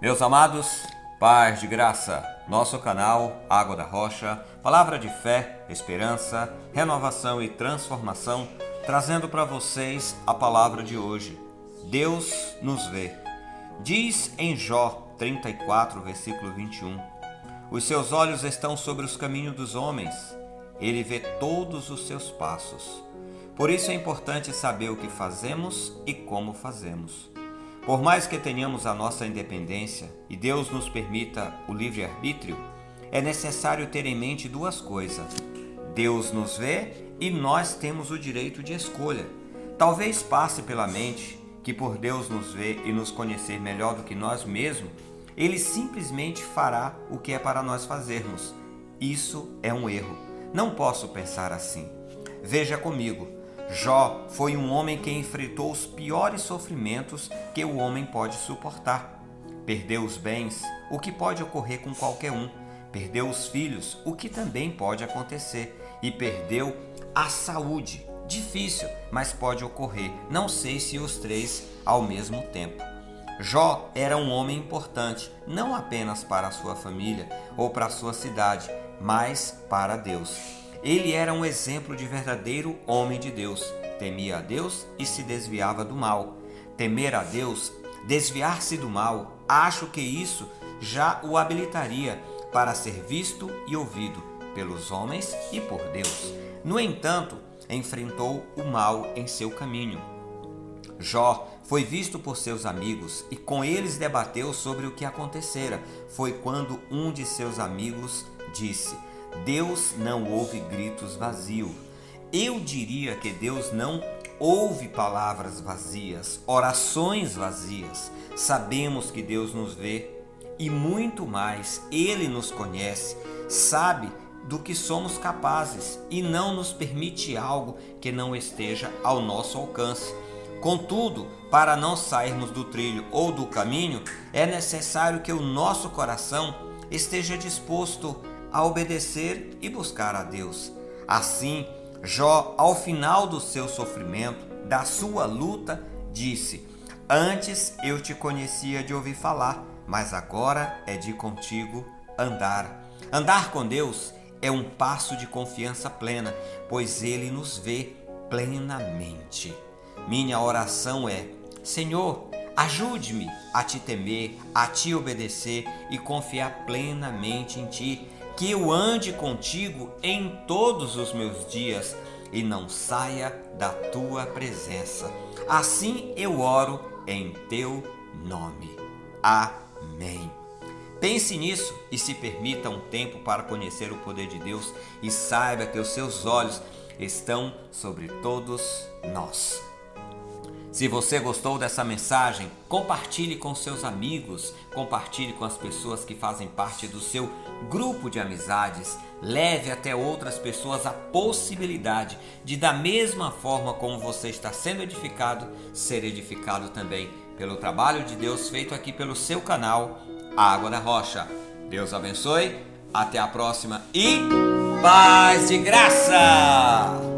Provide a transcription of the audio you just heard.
Meus amados, paz de graça, nosso canal Água da Rocha, palavra de fé, esperança, renovação e transformação, trazendo para vocês a palavra de hoje. Deus nos vê. Diz em Jó 34, versículo 21: Os seus olhos estão sobre os caminhos dos homens, ele vê todos os seus passos. Por isso é importante saber o que fazemos e como fazemos. Por mais que tenhamos a nossa independência e Deus nos permita o livre-arbítrio, é necessário ter em mente duas coisas. Deus nos vê e nós temos o direito de escolha. Talvez passe pela mente que por Deus nos ver e nos conhecer melhor do que nós mesmos, ele simplesmente fará o que é para nós fazermos. Isso é um erro. Não posso pensar assim. Veja comigo, Jó foi um homem que enfrentou os piores sofrimentos que o homem pode suportar. Perdeu os bens, o que pode ocorrer com qualquer um. Perdeu os filhos, o que também pode acontecer. E perdeu a saúde. Difícil, mas pode ocorrer. Não sei se os três ao mesmo tempo. Jó era um homem importante, não apenas para a sua família ou para a sua cidade, mas para Deus. Ele era um exemplo de verdadeiro homem de Deus. Temia a Deus e se desviava do mal. Temer a Deus, desviar-se do mal, acho que isso já o habilitaria para ser visto e ouvido pelos homens e por Deus. No entanto, enfrentou o mal em seu caminho. Jó foi visto por seus amigos e com eles debateu sobre o que acontecera. Foi quando um de seus amigos disse: Deus não ouve gritos vazios. Eu diria que Deus não ouve palavras vazias, orações vazias. Sabemos que Deus nos vê e muito mais, Ele nos conhece, sabe do que somos capazes e não nos permite algo que não esteja ao nosso alcance. Contudo, para não sairmos do trilho ou do caminho, é necessário que o nosso coração esteja disposto a obedecer e buscar a Deus. Assim, Jó, ao final do seu sofrimento, da sua luta, disse: Antes eu te conhecia de ouvir falar, mas agora é de contigo andar. Andar com Deus é um passo de confiança plena, pois Ele nos vê plenamente. Minha oração é: Senhor, ajude-me a te temer, a te obedecer e confiar plenamente em ti que eu ande contigo em todos os meus dias e não saia da tua presença. Assim eu oro em teu nome. Amém. Pense nisso e se permita um tempo para conhecer o poder de Deus e saiba que os seus olhos estão sobre todos nós. Se você gostou dessa mensagem, compartilhe com seus amigos, compartilhe com as pessoas que fazem parte do seu grupo de amizades. Leve até outras pessoas a possibilidade de, da mesma forma como você está sendo edificado, ser edificado também pelo trabalho de Deus feito aqui pelo seu canal Água da Rocha. Deus abençoe, até a próxima e paz de graça!